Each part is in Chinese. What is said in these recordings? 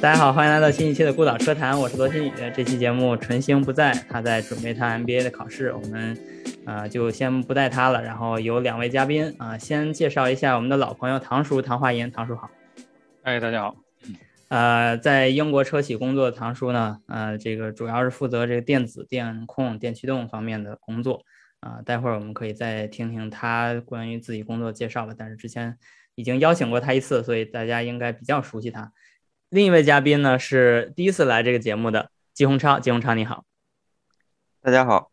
大家好，欢迎来到新一期的孤岛车谈，我是罗新宇。这期节目纯星不在，他在准备他 MBA 的考试，我们啊就先不带他了。然后有两位嘉宾啊，先介绍一下我们的老朋友唐叔唐华银，唐叔好。哎，大家好。呃，在英国车企工作的唐叔呢，呃，这个主要是负责这个电子、电控、电驱动方面的工作啊。待会儿我们可以再听听他关于自己工作介绍吧。但是之前已经邀请过他一次，所以大家应该比较熟悉他。另一位嘉宾呢是第一次来这个节目的季洪超，季洪超你好，大家好。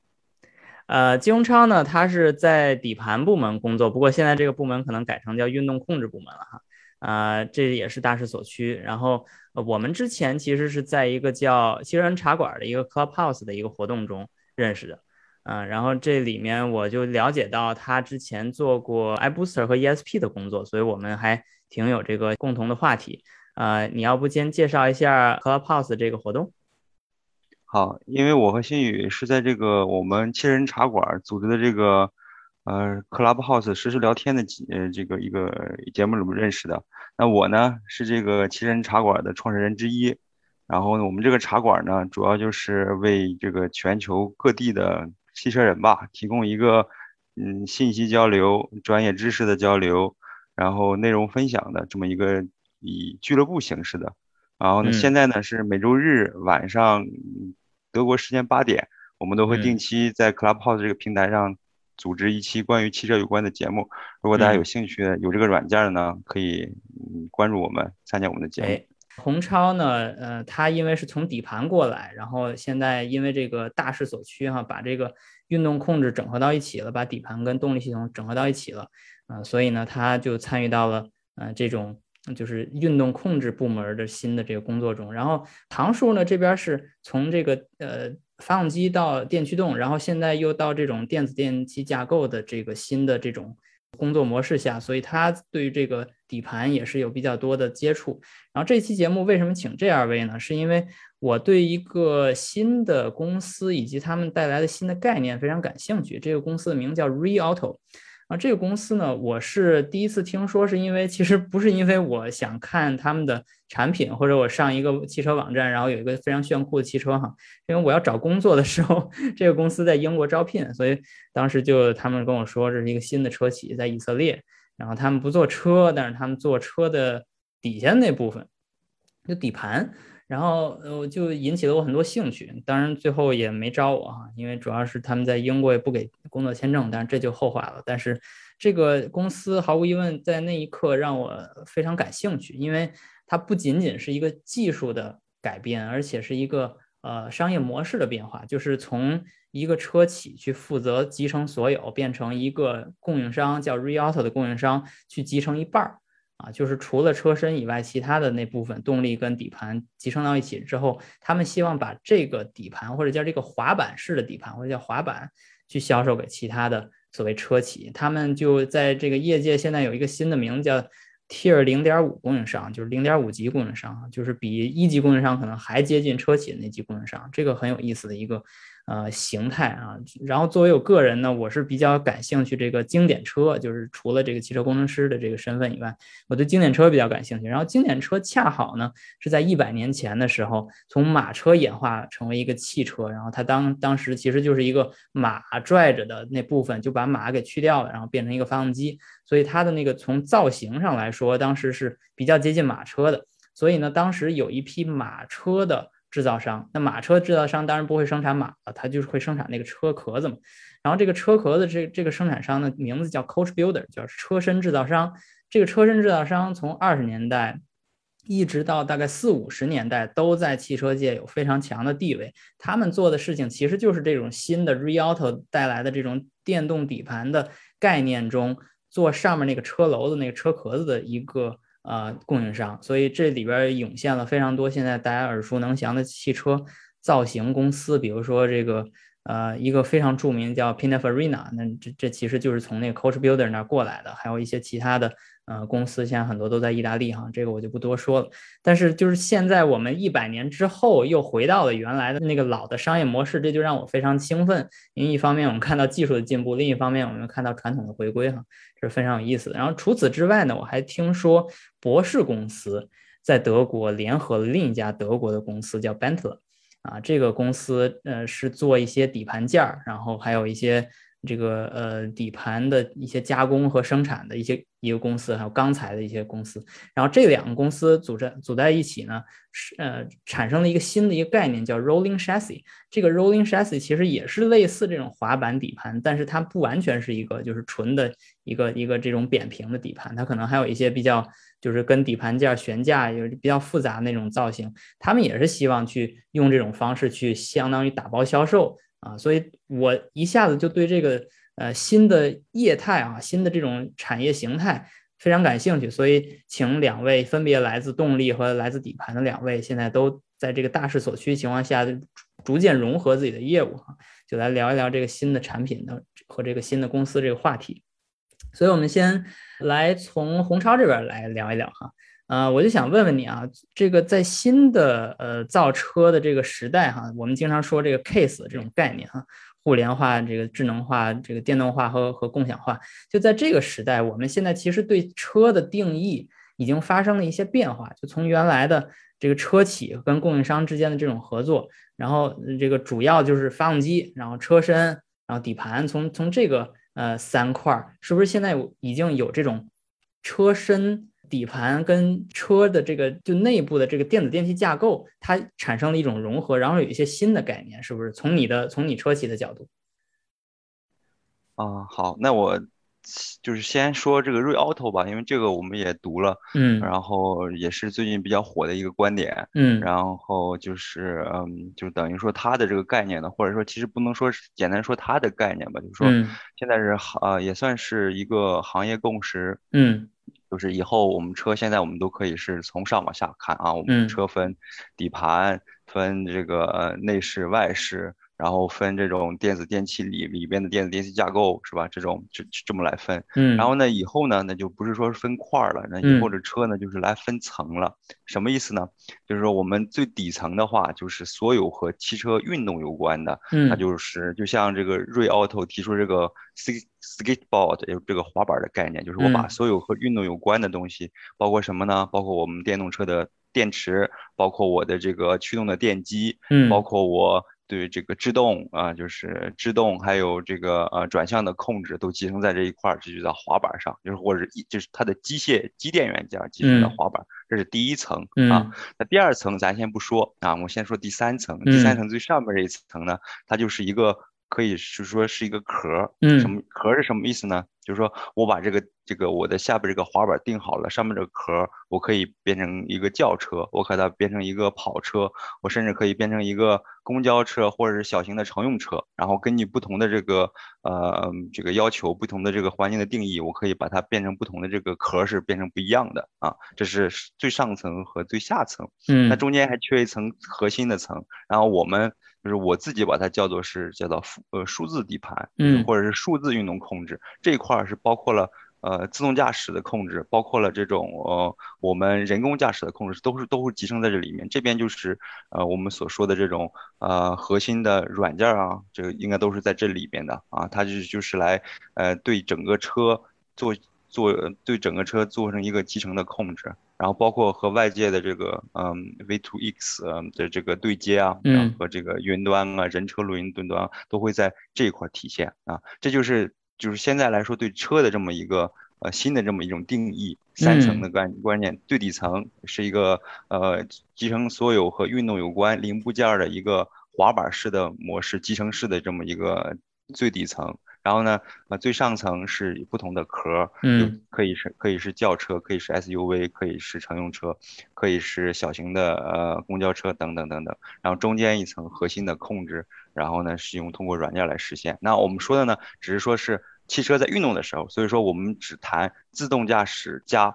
呃，季洪超呢，他是在底盘部门工作，不过现在这个部门可能改成叫运动控制部门了哈。啊，这也是大势所趋。然后我们之前其实是在一个叫汽车人茶馆的一个 Clubhouse 的一个活动中认识的。嗯，然后这里面我就了解到他之前做过 iBooster 和 ESP 的工作，所以我们还挺有这个共同的话题。呃，你要不先介绍一下 Clubhouse 这个活动？好，因为我和新宇是在这个我们七人茶馆组织的这个呃 Clubhouse 实时聊天的呃这个一个节目里面认识的。那我呢是这个七人茶馆的创始人之一。然后呢，我们这个茶馆呢，主要就是为这个全球各地的汽车人吧，提供一个嗯信息交流、专业知识的交流，然后内容分享的这么一个。以俱乐部形式的，然后呢，现在呢是每周日晚上德国时间八点，我们都会定期在 Clubhouse 这个平台上组织一期关于汽车有关的节目。如果大家有兴趣，有这个软件的呢，可以关注我们，参加我们的节目。洪超呢，呃，他因为是从底盘过来，然后现在因为这个大势所趋哈，把这个运动控制整合到一起了，把底盘跟动力系统整合到一起了，啊，所以呢，他就参与到了呃这种。就是运动控制部门的新的这个工作中，然后唐叔呢这边是从这个呃发动机到电驱动，然后现在又到这种电子电机架构的这个新的这种工作模式下，所以他对于这个底盘也是有比较多的接触。然后这期节目为什么请这二位呢？是因为我对一个新的公司以及他们带来的新的概念非常感兴趣。这个公司的名叫 ReAuto。啊，这个公司呢，我是第一次听说，是因为其实不是因为我想看他们的产品，或者我上一个汽车网站，然后有一个非常炫酷的汽车哈，因为我要找工作的时候，这个公司在英国招聘，所以当时就他们跟我说这是一个新的车企在以色列，然后他们不做车，但是他们做车的底下那部分，就底盘。然后呃，就引起了我很多兴趣。当然最后也没招我哈，因为主要是他们在英国也不给工作签证，但是这就后话了。但是这个公司毫无疑问在那一刻让我非常感兴趣，因为它不仅仅是一个技术的改变，而且是一个呃商业模式的变化，就是从一个车企去负责集成所有，变成一个供应商叫 ReAuto 的供应商去集成一半儿。啊，就是除了车身以外，其他的那部分动力跟底盘集成到一起之后，他们希望把这个底盘或者叫这个滑板式的底盘或者叫滑板去销售给其他的所谓车企。他们就在这个业界现在有一个新的名字叫 Tier 零点五供应商，就是零点五级供应商，就是比一级供应商可能还接近车企的那级供应商。这个很有意思的一个。呃，形态啊，然后作为我个人呢，我是比较感兴趣这个经典车，就是除了这个汽车工程师的这个身份以外，我对经典车比较感兴趣。然后经典车恰好呢是在一百年前的时候，从马车演化成为一个汽车，然后它当当时其实就是一个马拽着的那部分，就把马给去掉了，然后变成一个发动机，所以它的那个从造型上来说，当时是比较接近马车的。所以呢，当时有一批马车的。制造商，那马车制造商当然不会生产马了，它就是会生产那个车壳子嘛。然后这个车壳子这这个生产商的名字叫 Coach Builder，叫车身制造商。这个车身制造商从二十年代一直到大概四五十年代都在汽车界有非常强的地位。他们做的事情其实就是这种新的 ReAuto 带来的这种电动底盘的概念中做上面那个车楼的那个车壳子的一个。呃，供应商，所以这里边涌现了非常多现在大家耳熟能详的汽车造型公司，比如说这个呃，一个非常著名叫 Pininfarina，那这这其实就是从那个 Coach Builder 那过来的，还有一些其他的呃公司，现在很多都在意大利哈，这个我就不多说了。但是就是现在我们一百年之后又回到了原来的那个老的商业模式，这就让我非常兴奋。因为一方面我们看到技术的进步，另一方面我们看到传统的回归哈，这是非常有意思的。然后除此之外呢，我还听说博士公司在德国联合了另一家德国的公司叫 Bentley。啊，这个公司呃是做一些底盘件儿，然后还有一些这个呃底盘的一些加工和生产的一些一个公司，还有钢材的一些公司。然后这两个公司组成组在一起呢，是呃产生了一个新的一个概念，叫 rolling chassis。这个 rolling chassis 其实也是类似这种滑板底盘，但是它不完全是一个就是纯的一个一个这种扁平的底盘，它可能还有一些比较。就是跟底盘件悬架有比较复杂那种造型，他们也是希望去用这种方式去相当于打包销售啊，所以我一下子就对这个呃新的业态啊，新的这种产业形态非常感兴趣，所以请两位分别来自动力和来自底盘的两位，现在都在这个大势所趋情况下，逐渐融合自己的业务哈，就来聊一聊这个新的产品的和这个新的公司这个话题，所以我们先。来从红超这边来聊一聊哈，呃，我就想问问你啊，这个在新的呃造车的这个时代哈，我们经常说这个 case 这种概念哈，互联化、这个智能化、这个电动化和和共享化，就在这个时代，我们现在其实对车的定义已经发生了一些变化，就从原来的这个车企跟供应商之间的这种合作，然后这个主要就是发动机，然后车身，然后底盘，从从这个。呃，三块是不是现在已经有这种车身底盘跟车的这个就内部的这个电子电器架构，它产生了一种融合，然后有一些新的概念，是不是？从你的从你车企的角度，啊，好，那我。就是先说这个瑞 auto 吧，因为这个我们也读了，嗯，然后也是最近比较火的一个观点，嗯，然后就是嗯，就等于说它的这个概念呢，或者说其实不能说简单说它的概念吧，就是说现在是呃也算是一个行业共识，嗯，就是以后我们车现在我们都可以是从上往下看啊，我们车分底盘，分这个内饰外饰。然后分这种电子电器里里边的电子电器架构是吧？这种就这么来分。嗯。然后呢，以后呢，那就不是说分块儿了，那以后这车呢，就是来分层了。什么意思呢？就是说我们最底层的话，就是所有和汽车运动有关的，嗯，那就是就像这个瑞 auto 提出这个 skateboard 有这个滑板的概念，就是我把所有和运动有关的东西，包括什么呢？包括我们电动车的电池，包括我的这个驱动的电机，嗯，包括我。对这个制动啊，就是制动，还有这个呃转向的控制，都集成在这一块儿，这就叫滑板上，就是或者一就是它的机械机电元件集成的滑板，这是第一层啊。那第二层咱先不说啊，我先说第三层。第三层最上面这一层呢，它就是一个。可以是说是一个壳，嗯，什么壳是什么意思呢？就是说我把这个这个我的下边这个滑板定好了，上面这个壳我可以变成一个轿车，我可它变成一个跑车，我甚至可以变成一个公交车或者是小型的乘用车，然后根据不同的这个呃这个要求，不同的这个环境的定义，我可以把它变成不同的这个壳是变成不一样的啊，这是最上层和最下层，嗯，那中间还缺一层核心的层，然后我们。就是我自己把它叫做是叫做呃数字底盘，嗯，或者是数字运动控制这一块是包括了呃自动驾驶的控制，包括了这种呃我们人工驾驶的控制，都是都会集成在这里面。这边就是呃我们所说的这种呃核心的软件啊，这个应该都是在这里边的啊，它就就是来呃对整个车做做对整个车做成一个集成的控制。然后包括和外界的这个嗯 V2X 的这个对接啊，嗯，和这个云端啊，人车录音端端都会在这一块体现啊。这就是就是现在来说对车的这么一个呃新的这么一种定义，三层的观观念，最底层是一个呃集成所有和运动有关零部件的一个滑板式的模式，集成式的这么一个最底层。然后呢，呃，最上层是不同的壳，嗯，可以是可以是轿车，可以是 SUV，可以是乘用车，可以是小型的呃公交车等等等等。然后中间一层核心的控制，然后呢是用通过软件来实现。那我们说的呢，只是说是汽车在运动的时候，所以说我们只谈自动驾驶加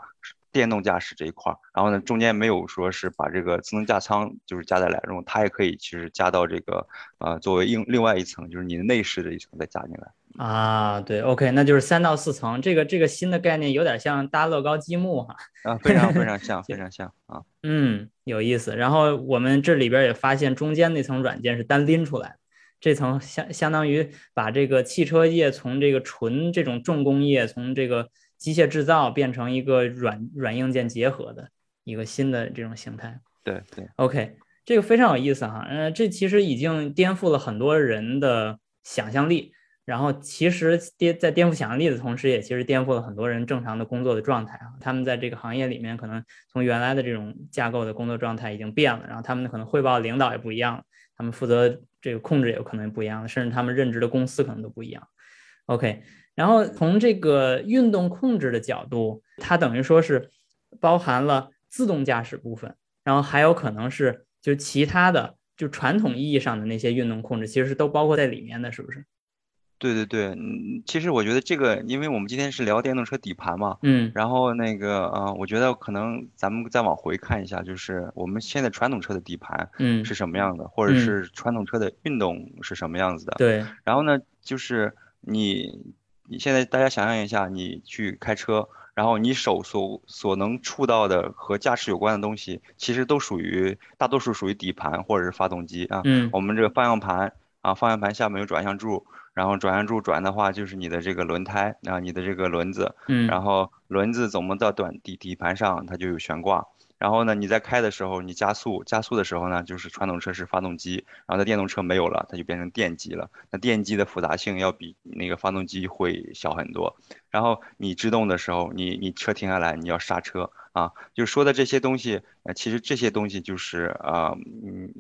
电动驾驶这一块儿，然后呢，中间没有说是把这个智能驾舱就是加在来中，它也可以其实加到这个呃作为另另外一层，就是你的内饰的一层再加进来。啊，对，OK，那就是三到四层，这个这个新的概念有点像搭乐高积木哈。啊，非常非常像，非常像啊。嗯，有意思。然后我们这里边也发现中间那层软件是单拎出来的。这层相相当于把这个汽车业从这个纯这种重工业，从这个机械制造变成一个软软硬件结合的一个新的这种形态。对对，OK，这个非常有意思哈。嗯，这其实已经颠覆了很多人的想象力，然后其实颠在颠覆想象力的同时，也其实颠覆了很多人正常的工作的状态啊。他们在这个行业里面，可能从原来的这种架构的工作状态已经变了，然后他们可能汇报领导也不一样了，他们负责。这个控制也有可能不一样了，甚至他们任职的公司可能都不一样。OK，然后从这个运动控制的角度，它等于说是包含了自动驾驶部分，然后还有可能是就其他的，就传统意义上的那些运动控制，其实是都包括在里面的，是不是？对对对，嗯，其实我觉得这个，因为我们今天是聊电动车底盘嘛，嗯，然后那个，呃，我觉得可能咱们再往回看一下，就是我们现在传统车的底盘，嗯，是什么样的，或者是传统车的运动是什么样子的，对。然后呢，就是你，你现在大家想象一下，你去开车，然后你手所所能触到的和驾驶有关的东西，其实都属于大多数属于底盘或者是发动机啊，嗯，我们这个方向盘啊，方向盘下面有转向柱。然后转向柱转的话，就是你的这个轮胎啊，你的这个轮子，嗯，然后轮子怎么到短底底盘上，它就有悬挂。然后呢，你在开的时候，你加速加速的时候呢，就是传统车是发动机，然后它电动车没有了，它就变成电机了。那电机的复杂性要比那个发动机会小很多。然后你制动的时候，你你车停下来，你要刹车啊，就说的这些东西，呃，其实这些东西就是啊，嗯。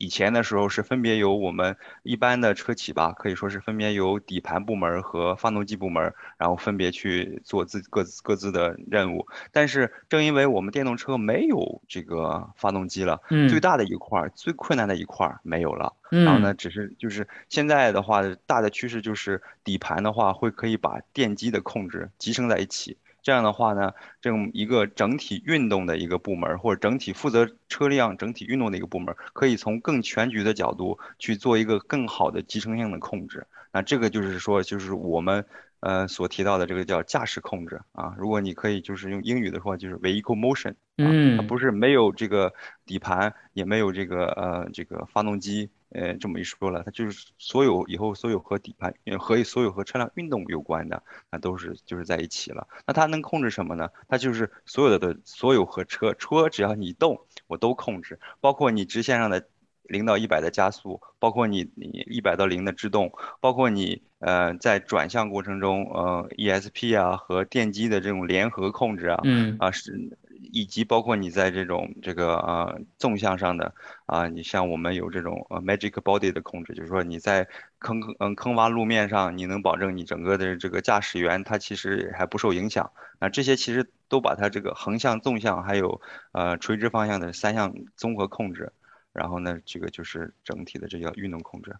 以前的时候是分别由我们一般的车企吧，可以说是分别由底盘部门和发动机部门，然后分别去做自各自各自的任务。但是正因为我们电动车没有这个发动机了，最大的一块、最困难的一块没有了。然后呢，只是就是现在的话，大的趋势就是底盘的话会可以把电机的控制集成在一起。这样的话呢，这种一个整体运动的一个部门，或者整体负责车辆整体运动的一个部门，可以从更全局的角度去做一个更好的集成性的控制。那这个就是说，就是我们呃所提到的这个叫驾驶控制啊。如果你可以就是用英语的话，就是 vehicle motion，嗯，它不是没有这个底盘，也没有这个呃这个发动机。呃，这么一说了，它就是所有以后所有和底盘和所有和车辆运动有关的，那都是就是在一起了。那它能控制什么呢？它就是所有的的所有和车车只要你动，我都控制，包括你直线上的零到一百的加速，包括你你一百到零的制动，包括你呃在转向过程中呃 ESP 啊和电机的这种联合控制啊，嗯啊是。以及包括你在这种这个呃纵向上的啊，你像我们有这种呃 magic body 的控制，就是说你在坑坑嗯坑洼路面上，你能保证你整个的这个驾驶员他其实还不受影响。那这些其实都把它这个横向、纵向还有呃垂直方向的三项综合控制，然后呢，这个就是整体的这个运动控制。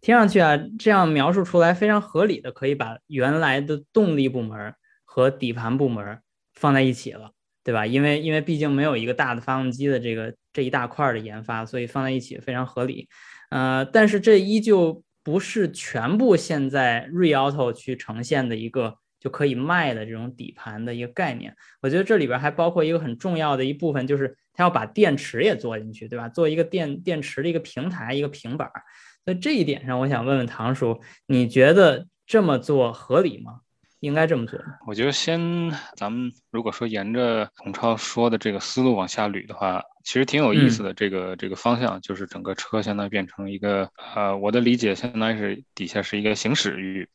听上去啊，这样描述出来非常合理的，可以把原来的动力部门和底盘部门放在一起了。对吧？因为因为毕竟没有一个大的发动机的这个这一大块的研发，所以放在一起非常合理。呃，但是这依旧不是全部现在瑞 auto 去呈现的一个就可以卖的这种底盘的一个概念。我觉得这里边还包括一个很重要的一部分，就是它要把电池也做进去，对吧？做一个电电池的一个平台，一个平板。在这一点上，我想问问唐叔，你觉得这么做合理吗？应该这么做。我觉得先，咱们如果说沿着孔超说的这个思路往下捋的话，其实挺有意思的。这个这个方向就是整个车相当于变成一个，呃，我的理解相当于是底下是一个行驶域，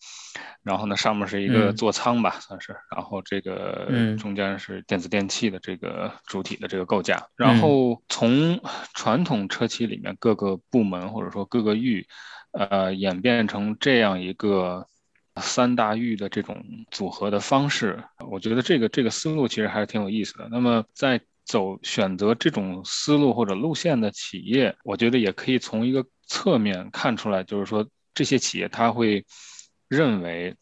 然后呢上面是一个座舱吧，算是，然后这个中间是电子电器的这个主体的这个构架，然后从传统车企里面各个部门或者说各个域，呃，演变成这样一个。三大域的这种组合的方式，我觉得这个这个思路其实还是挺有意思的。那么在走选择这种思路或者路线的企业，我觉得也可以从一个侧面看出来，就是说这些企业他会认为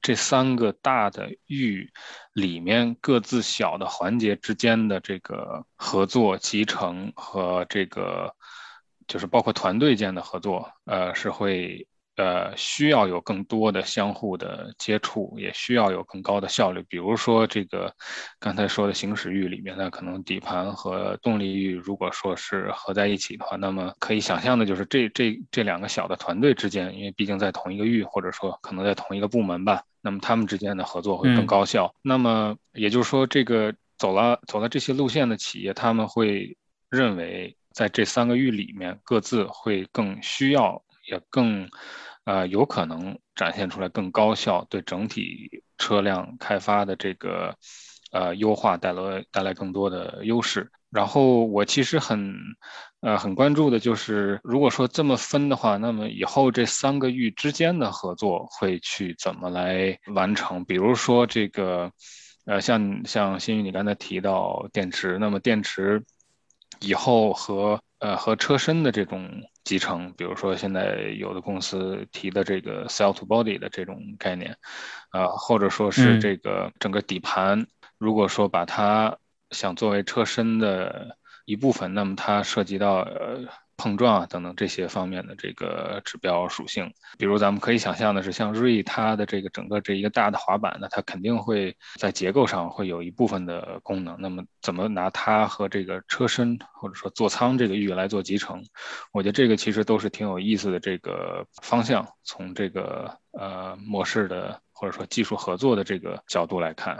这三个大的域里面各自小的环节之间的这个合作、集成和这个就是包括团队间的合作，呃，是会。呃，需要有更多的相互的接触，也需要有更高的效率。比如说这个刚才说的行驶域里面呢，可能底盘和动力域如果说是合在一起的话，那么可以想象的就是这这这两个小的团队之间，因为毕竟在同一个域，或者说可能在同一个部门吧，那么他们之间的合作会更高效。那么也就是说，这个走了走了这些路线的企业，他们会认为在这三个域里面，各自会更需要。也更，呃，有可能展现出来更高效，对整体车辆开发的这个，呃，优化带来带来更多的优势。然后我其实很，呃，很关注的就是，如果说这么分的话，那么以后这三个域之间的合作会去怎么来完成？比如说这个，呃，像像新宇你刚才提到电池，那么电池以后和呃和车身的这种。集成，比如说现在有的公司提的这个 cell to body 的这种概念，呃，或者说是这个整个底盘，如果说把它想作为车身的一部分，那么它涉及到呃。碰撞啊等等这些方面的这个指标属性，比如咱们可以想象的是，像瑞它的这个整个这一个大的滑板呢，它肯定会在结构上会有一部分的功能。那么怎么拿它和这个车身或者说座舱这个域来做集成？我觉得这个其实都是挺有意思的这个方向。从这个呃模式的或者说技术合作的这个角度来看，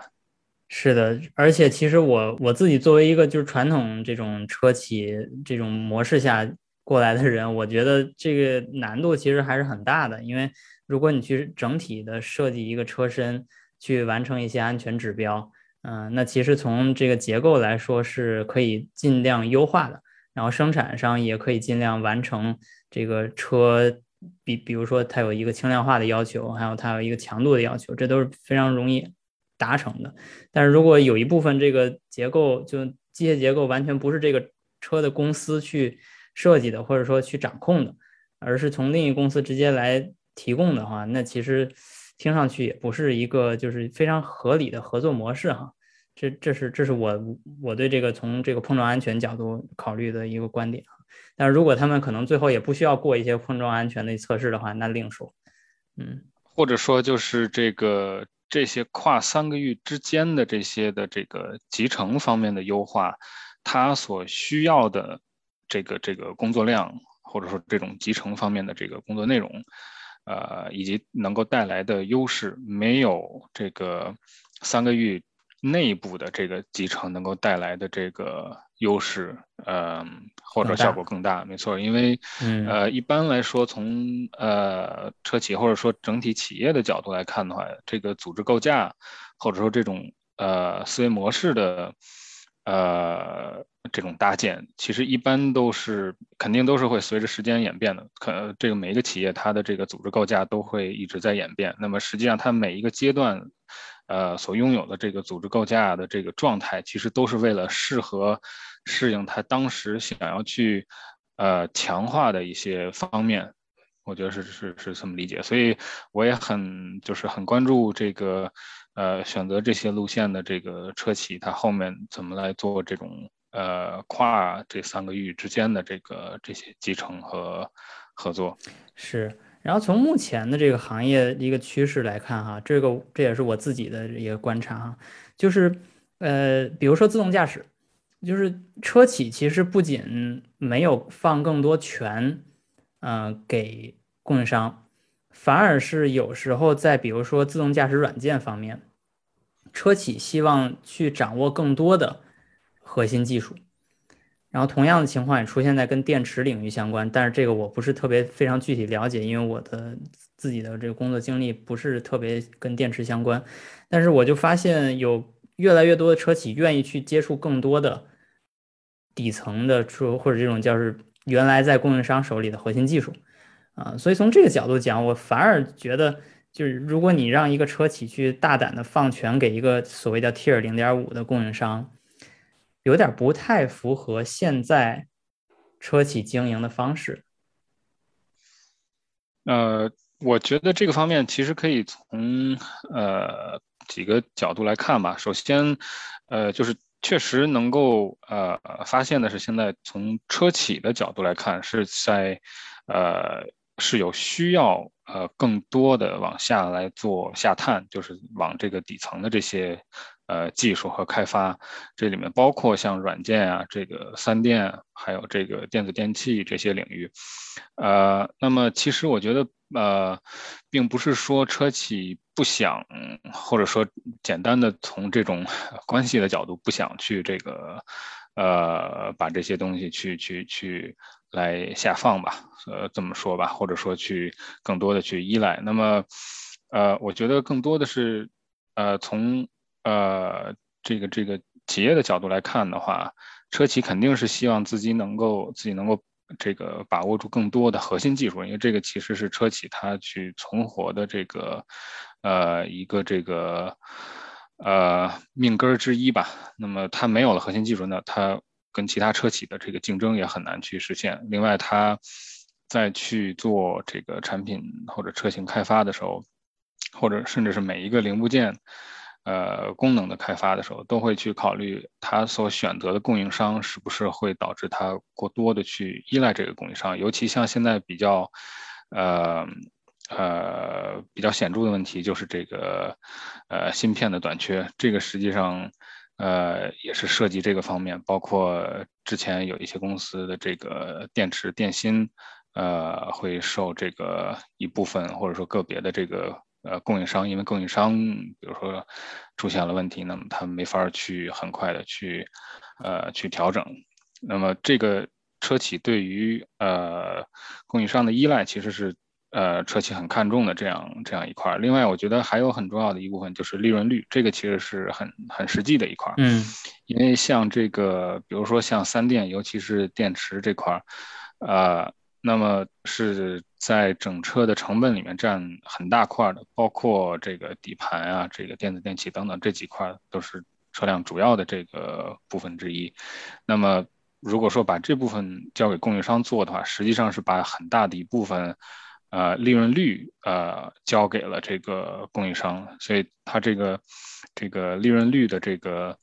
是的。而且其实我我自己作为一个就是传统这种车企这种模式下。过来的人，我觉得这个难度其实还是很大的，因为如果你去整体的设计一个车身，去完成一些安全指标，嗯，那其实从这个结构来说是可以尽量优化的，然后生产上也可以尽量完成这个车，比比如说它有一个轻量化的要求，还有它有一个强度的要求，这都是非常容易达成的。但是如果有一部分这个结构就机械结构完全不是这个车的公司去。设计的或者说去掌控的，而是从另一公司直接来提供的话，那其实听上去也不是一个就是非常合理的合作模式哈。这这是这是我我对这个从这个碰撞安全角度考虑的一个观点但如果他们可能最后也不需要过一些碰撞安全的测试的话，那另说。嗯，或者说就是这个这些跨三个域之间的这些的这个集成方面的优化，它所需要的。这个这个工作量，或者说这种集成方面的这个工作内容，呃，以及能够带来的优势，没有这个三个域内部的这个集成能够带来的这个优势，呃，或者效果更大。没错，因为呃，一般来说，从呃车企或者说整体企业的角度来看的话，这个组织构架或者说这种呃思维模式的。呃，这种搭建其实一般都是肯定都是会随着时间演变的。可这个每一个企业它的这个组织构架都会一直在演变。那么实际上它每一个阶段，呃，所拥有的这个组织构架的这个状态，其实都是为了适合适应它当时想要去呃强化的一些方面。我觉得是是是这么理解。所以我也很就是很关注这个。呃，选择这些路线的这个车企，它后面怎么来做这种呃跨这三个域之间的这个这些集成和合作？是。然后从目前的这个行业一个趋势来看，哈，这个这也是我自己的一个观察哈，就是呃，比如说自动驾驶，就是车企其实不仅没有放更多权，嗯，给供应商。反而是有时候在比如说自动驾驶软件方面，车企希望去掌握更多的核心技术，然后同样的情况也出现在跟电池领域相关，但是这个我不是特别非常具体了解，因为我的自己的这个工作经历不是特别跟电池相关，但是我就发现有越来越多的车企愿意去接触更多的底层的车或者这种叫是原来在供应商手里的核心技术。啊，所以从这个角度讲，我反而觉得，就是如果你让一个车企去大胆的放权给一个所谓叫 Tier 零点五的供应商，有点不太符合现在车企经营的方式。呃，我觉得这个方面其实可以从呃几个角度来看吧。首先，呃，就是确实能够呃发现的是，现在从车企的角度来看，是在呃是有需要呃更多的往下来做下探，就是往这个底层的这些。呃，技术和开发，这里面包括像软件啊，这个三电，还有这个电子电器这些领域。呃，那么其实我觉得，呃，并不是说车企不想，或者说简单的从这种 关系的角度不想去这个，呃，把这些东西去去去来下放吧，呃，这么说吧，或者说去更多的去依赖。那么，呃，我觉得更多的是，呃，从呃，这个这个企业的角度来看的话，车企肯定是希望自己能够自己能够这个把握住更多的核心技术，因为这个其实是车企它去存活的这个呃一个这个呃命根儿之一吧。那么它没有了核心技术，那它跟其他车企的这个竞争也很难去实现。另外，它在去做这个产品或者车型开发的时候，或者甚至是每一个零部件。呃，功能的开发的时候，都会去考虑他所选择的供应商是不是会导致他过多的去依赖这个供应商。尤其像现在比较，呃呃比较显著的问题就是这个呃芯片的短缺。这个实际上呃也是涉及这个方面，包括之前有一些公司的这个电池电芯，呃会受这个一部分或者说个别的这个。呃，供应商因为供应商比如说出现了问题，那么他没法去很快的去呃去调整。那么这个车企对于呃供应商的依赖，其实是呃车企很看重的这样这样一块。另外，我觉得还有很重要的一部分就是利润率，这个其实是很很实际的一块。嗯，因为像这个，比如说像三电，尤其是电池这块，呃。那么是在整车的成本里面占很大块的，包括这个底盘啊、这个电子电器等等这几块都是车辆主要的这个部分之一。那么如果说把这部分交给供应商做的话，实际上是把很大的一部分，呃，利润率呃交给了这个供应商，所以它这个这个利润率的这个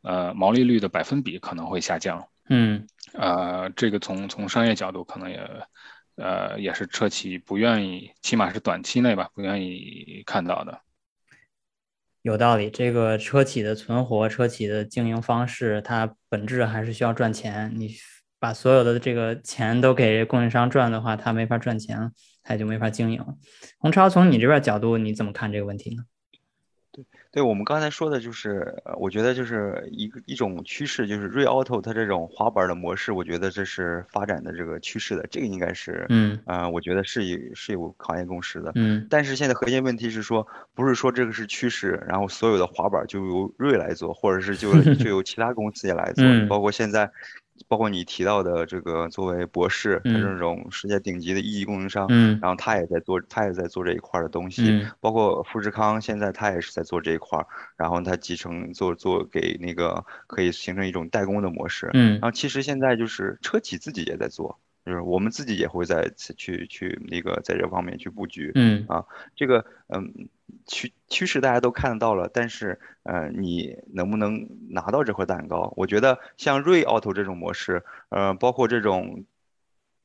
呃毛利率的百分比可能会下降。嗯，呃，这个从从商业角度可能也，呃，也是车企不愿意，起码是短期内吧，不愿意看到的。有道理，这个车企的存活，车企的经营方式，它本质还是需要赚钱。你把所有的这个钱都给供应商赚的话，它没法赚钱，它就没法经营了。洪超，从你这边角度，你怎么看这个问题呢？对对我们刚才说的，就是我觉得就是一个一种趋势，就是瑞 auto 它这种滑板的模式，我觉得这是发展的这个趋势的，这个应该是，嗯，啊，我觉得是有是有行业共识的，嗯，但是现在核心问题是说，不是说这个是趋势，然后所有的滑板就由瑞来做，或者是就 就由其他公司也来做，包括现在。包括你提到的这个，作为博士，他这种世界顶级的一级供应商，嗯，然后他也在做，他也在做这一块的东西，包括富士康，现在他也是在做这一块，然后他集成做做给那个可以形成一种代工的模式，嗯，然后其实现在就是车企自己也在做。就是我们自己也会在去去那个在这方面去布局，嗯。啊，这个嗯趋趋势大家都看得到了，但是呃你能不能拿到这块蛋糕？我觉得像瑞 auto 这种模式，呃，包括这种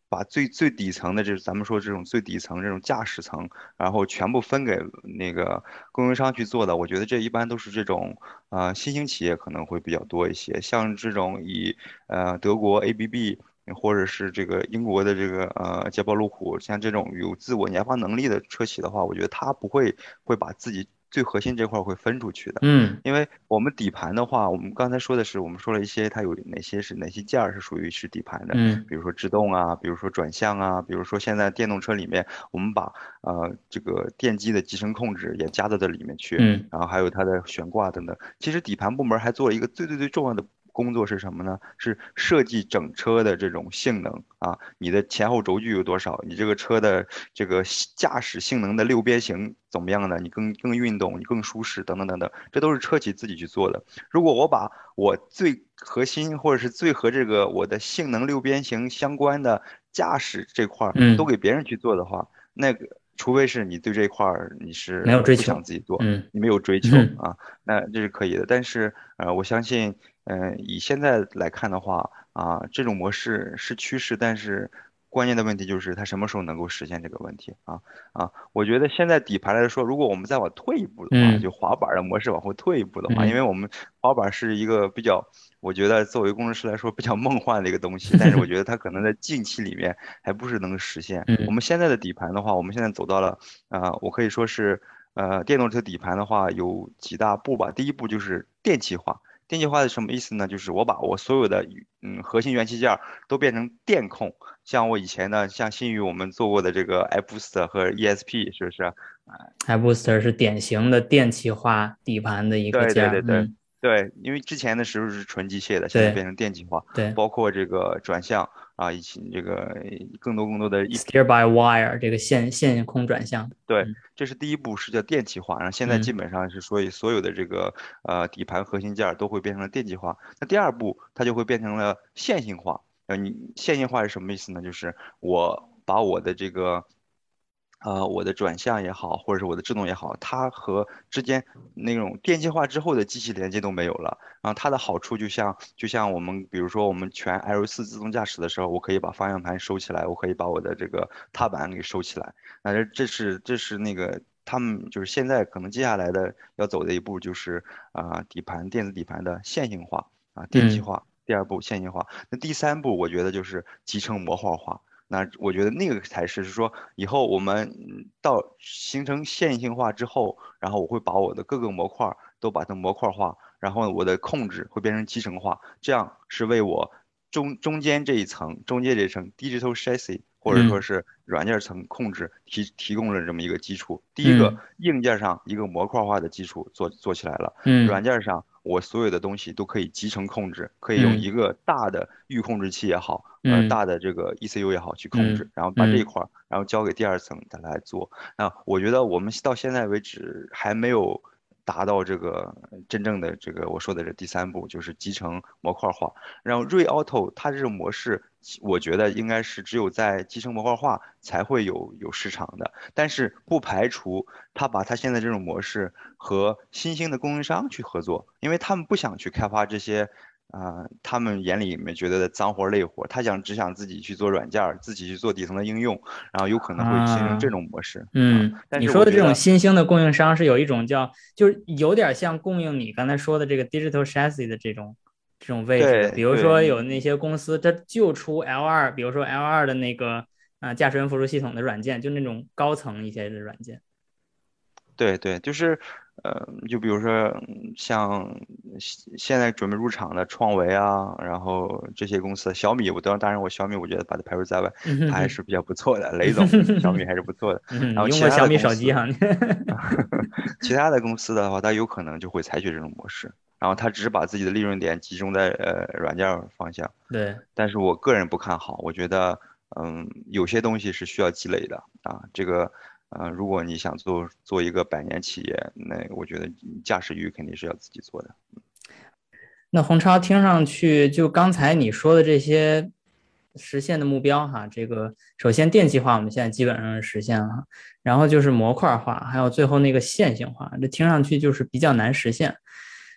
把最最底层的，就是咱们说这种最底层这种驾驶层，然后全部分给那个供应商去做的，我觉得这一般都是这种呃新兴企业可能会比较多一些，像这种以呃德国 ABB。或者是这个英国的这个呃捷豹路虎，像这种有自我研发能力的车企的话，我觉得它不会会把自己最核心这块会分出去的。嗯，因为我们底盘的话，我们刚才说的是，我们说了一些它有哪些是哪些件儿是属于是底盘的，嗯，比如说制动啊，比如说转向啊，比如说现在电动车里面，我们把呃这个电机的集成控制也加到这里面去，嗯，然后还有它的悬挂等等。其实底盘部门还做了一个最最最重要的。工作是什么呢？是设计整车的这种性能啊，你的前后轴距有多少？你这个车的这个驾驶性能的六边形怎么样呢？你更更运动，你更舒适，等等等等，这都是车企自己去做的。如果我把我最核心或者是最和这个我的性能六边形相关的驾驶这块儿都给别人去做的话，那个。除非是你对这块儿你是没有追求，想自己做，嗯，你没有追求啊，那这是可以的。但是呃，我相信，嗯，以现在来看的话啊，这种模式是趋势，但是。关键的问题就是它什么时候能够实现这个问题啊啊！我觉得现在底盘来说，如果我们再往退一步的话，就滑板的模式往后退一步的话，因为我们滑板是一个比较，我觉得作为工程师来说比较梦幻的一个东西，但是我觉得它可能在近期里面还不是能实现。我们现在的底盘的话，我们现在走到了啊，我可以说是呃，电动车底盘的话有几大步吧。第一步就是电气化。电气化是什么意思呢？就是我把我所有的嗯核心元器件都变成电控，像我以前呢像新宇我们做过的这个 iBoost 和 ESP 是不是？iBoost 是典型的电气化底盘的一个件。对对对对对，因为之前的时候是纯机械的，现在变成电气化。对，包括这个转向。啊，以及这个更多更多的 steer by wire 这个线线控转向，对，这是第一步是叫电气化，然后现在基本上是所以所有的这个呃底盘核心件都会变成了电气化。那第二步它就会变成了线性化。呃，你线性化是什么意思呢？就是我把我的这个。呃，我的转向也好，或者是我的制动也好，它和之间那种电气化之后的机器连接都没有了。然后它的好处就像就像我们，比如说我们全 L 四自动驾驶的时候，我可以把方向盘收起来，我可以把我的这个踏板给收起来。那这这是这是那个他们就是现在可能接下来的要走的一步就是啊底盘电子底盘的线性化啊电气化。第二步线性化。那第三步我觉得就是集成模块化。那我觉得那个才是，是说以后我们到形成线性化之后，然后我会把我的各个模块都把它模块化，然后我的控制会变成集成化，这样是为我中中间这一层中间这一层 digital chassis 或者说是软件层控制提提供了这么一个基础。第一个硬件上一个模块化的基础做做起来了，软件上。我所有的东西都可以集成控制，可以用一个大的预控制器也好，呃，大的这个 ECU 也好去控制，然后把这一块儿，然后交给第二层再来做。那我觉得我们到现在为止还没有。达到这个真正的这个我说的这第三步，就是集成模块化。然后瑞 Auto 它这种模式，我觉得应该是只有在集成模块化才会有有市场的。但是不排除他把他现在这种模式和新兴的供应商去合作，因为他们不想去开发这些。啊，他们眼里面觉得的脏活累活，他想只想自己去做软件，自己去做底层的应用，然后有可能会形成这种模式。嗯，你说的这种新兴的供应商是有一种叫，就是有点像供应你刚才说的这个 digital chassis 的这种这种位置。比如说有那些公司，它就出 L 二，比如说 L 二的那个啊驾驶员辅助系统的软件，就那种高层一些的软件。对对，就是。呃，就比如说像现在准备入场的创维啊，然后这些公司，小米，我当当然我小米我觉得把它排除在外，它还是比较不错的。雷总，小米还是不错的。然后小米手机哈。其他的公司的话，它有可能就会采取这种模式，然后它只是把自己的利润点集中在呃软件方向。对。但是我个人不看好，我觉得嗯有些东西是需要积累的啊，这个。啊，如果你想做做一个百年企业，那我觉得驾驶域肯定是要自己做的。那洪超听上去，就刚才你说的这些实现的目标哈，这个首先电气化我们现在基本上实现了，然后就是模块化，还有最后那个线性化，这听上去就是比较难实现。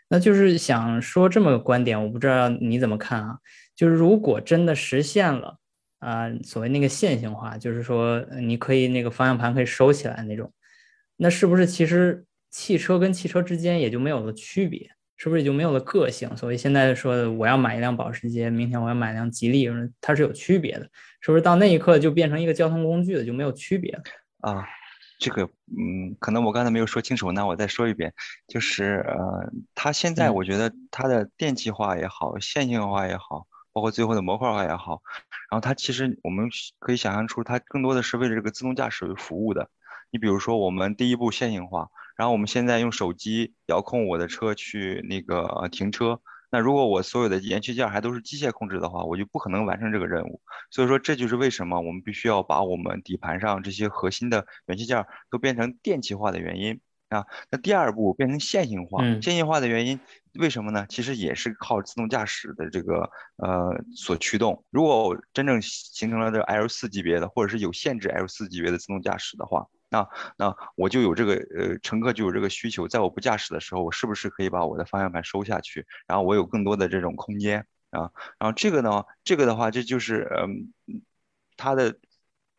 那就是想说这么个观点，我不知道你怎么看啊？就是如果真的实现了。啊，所谓那个线性化，就是说你可以那个方向盘可以收起来那种，那是不是其实汽车跟汽车之间也就没有了区别？是不是也就没有了个性？所以现在说我要买一辆保时捷，明天我要买一辆吉利，它是有区别的，是不是到那一刻就变成一个交通工具了，就没有区别了？啊，这个嗯，可能我刚才没有说清楚，那我再说一遍，就是呃，它现在我觉得它的电气化也好，线性化也好。包括最后的模块化也好，然后它其实我们可以想象出，它更多的是为了这个自动驾驶为服务的。你比如说，我们第一步线性化，然后我们现在用手机遥控我的车去那个停车。那如果我所有的元器件还都是机械控制的话，我就不可能完成这个任务。所以说，这就是为什么我们必须要把我们底盘上这些核心的元器件都变成电气化的原因。啊，那第二步变成线性化，线性化的原因为什么呢？其实也是靠自动驾驶的这个呃所驱动。如果真正形成了这 L 四级别的，或者是有限制 L 四级别的自动驾驶的话，那那我就有这个呃乘客就有这个需求，在我不驾驶的时候，我是不是可以把我的方向盘收下去，然后我有更多的这种空间啊？然后这个呢，这个的话，这就是嗯，它的。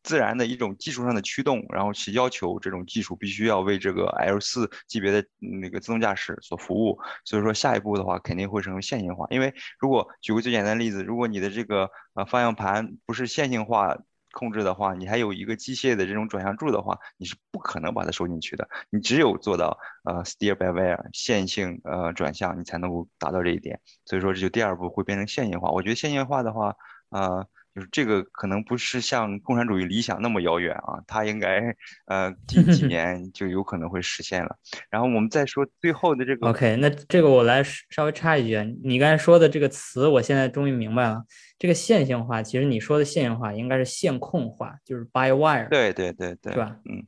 自然的一种技术上的驱动，然后去要求这种技术必须要为这个 L 四级别的那个自动驾驶所服务。所以说下一步的话肯定会成为线性化。因为如果举个最简单的例子，如果你的这个呃方向盘不是线性化控制的话，你还有一个机械的这种转向柱的话，你是不可能把它收进去的。你只有做到呃 steer by wire 线性呃转向，你才能够达到这一点。所以说这就第二步会变成线性化。我觉得线性化的话，呃。就是这个可能不是像共产主义理想那么遥远啊，它应该呃近几 年就有可能会实现了。然后我们再说最后的这个，OK，那这个我来稍微插一句，你刚才说的这个词，我现在终于明白了。这个线性化，其实你说的线性化应该是线控化，就是 by wire，对对对对，是吧？嗯，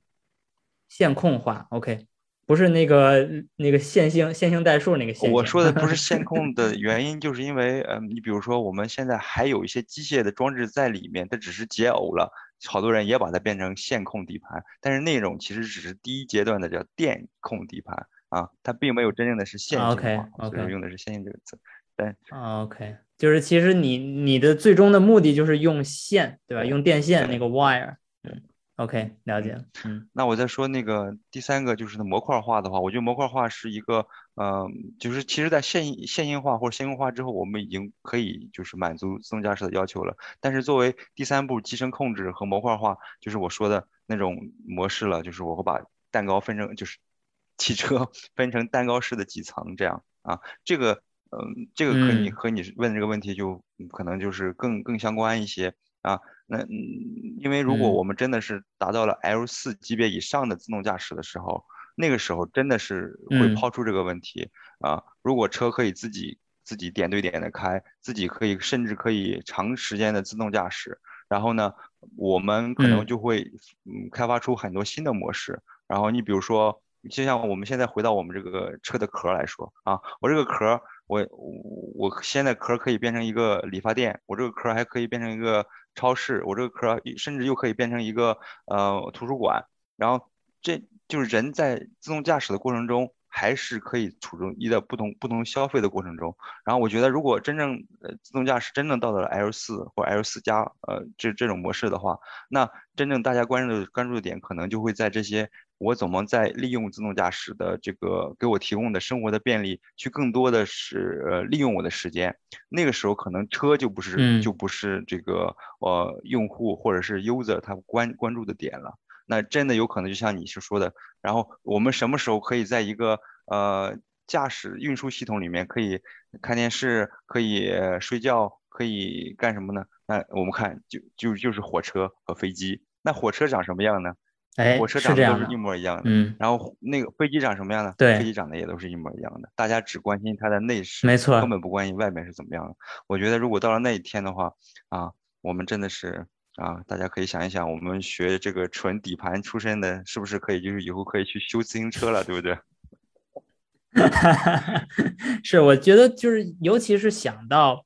线控化，OK。不是那个那个线性线性代数那个线。我说的不是线控的 原因，就是因为，嗯，你比如说我们现在还有一些机械的装置在里面，它只是解耦了，好多人也把它变成线控底盘，但是那种其实只是第一阶段的叫电控底盘啊，它并没有真正的是线性化，所以用的是线性这个词。对，OK，就是其实你你的最终的目的就是用线，对吧？用电线那个 wire。OK，了解。嗯，那我再说那个第三个，就是模块化的话，我觉得模块化是一个，呃，就是其实在线线性化或者线性化之后，我们已经可以就是满足自动驾驶的要求了。但是作为第三步集成控制和模块化，就是我说的那种模式了，就是我会把蛋糕分成，就是 汽车分成蛋糕式的几层这样啊。这个，嗯，这个和你和你问这个问题就可能就是更更相关一些啊。那嗯，因为如果我们真的是达到了 L 四级别以上的自动驾驶的时候，那个时候真的是会抛出这个问题啊。如果车可以自己自己点对点的开，自己可以甚至可以长时间的自动驾驶，然后呢，我们可能就会嗯开发出很多新的模式。然后你比如说，就像我们现在回到我们这个车的壳来说啊，我这个壳。我我我现在壳可以变成一个理发店，我这个壳还可以变成一个超市，我这个壳甚至又可以变成一个呃图书馆。然后这就是人在自动驾驶的过程中，还是可以处于在不同不同消费的过程中。然后我觉得，如果真正呃自动驾驶真正到了 L 四或 L 四加呃这这种模式的话，那真正大家关注的关注的点可能就会在这些。我怎么在利用自动驾驶的这个给我提供的生活的便利，去更多的是呃利用我的时间？那个时候可能车就不是就不是这个呃用户或者是 user 他关关注的点了。那真的有可能就像你是说的，然后我们什么时候可以在一个呃驾驶运输系统里面可以看电视、可以睡觉、可以干什么呢？那我们看就就就是火车和飞机。那火车长什么样呢？哎，火车长得都是一模一样的，嗯，然后那个飞机长什么样呢？对，飞机长得也都是一模一样的。大家只关心它的内饰，没错，根本不关心外面是怎么样的。我觉得如果到了那一天的话，啊，我们真的是啊，大家可以想一想，我们学这个纯底盘出身的，是不是可以就是以后可以去修自行车了，对不对？是，我觉得就是，尤其是想到。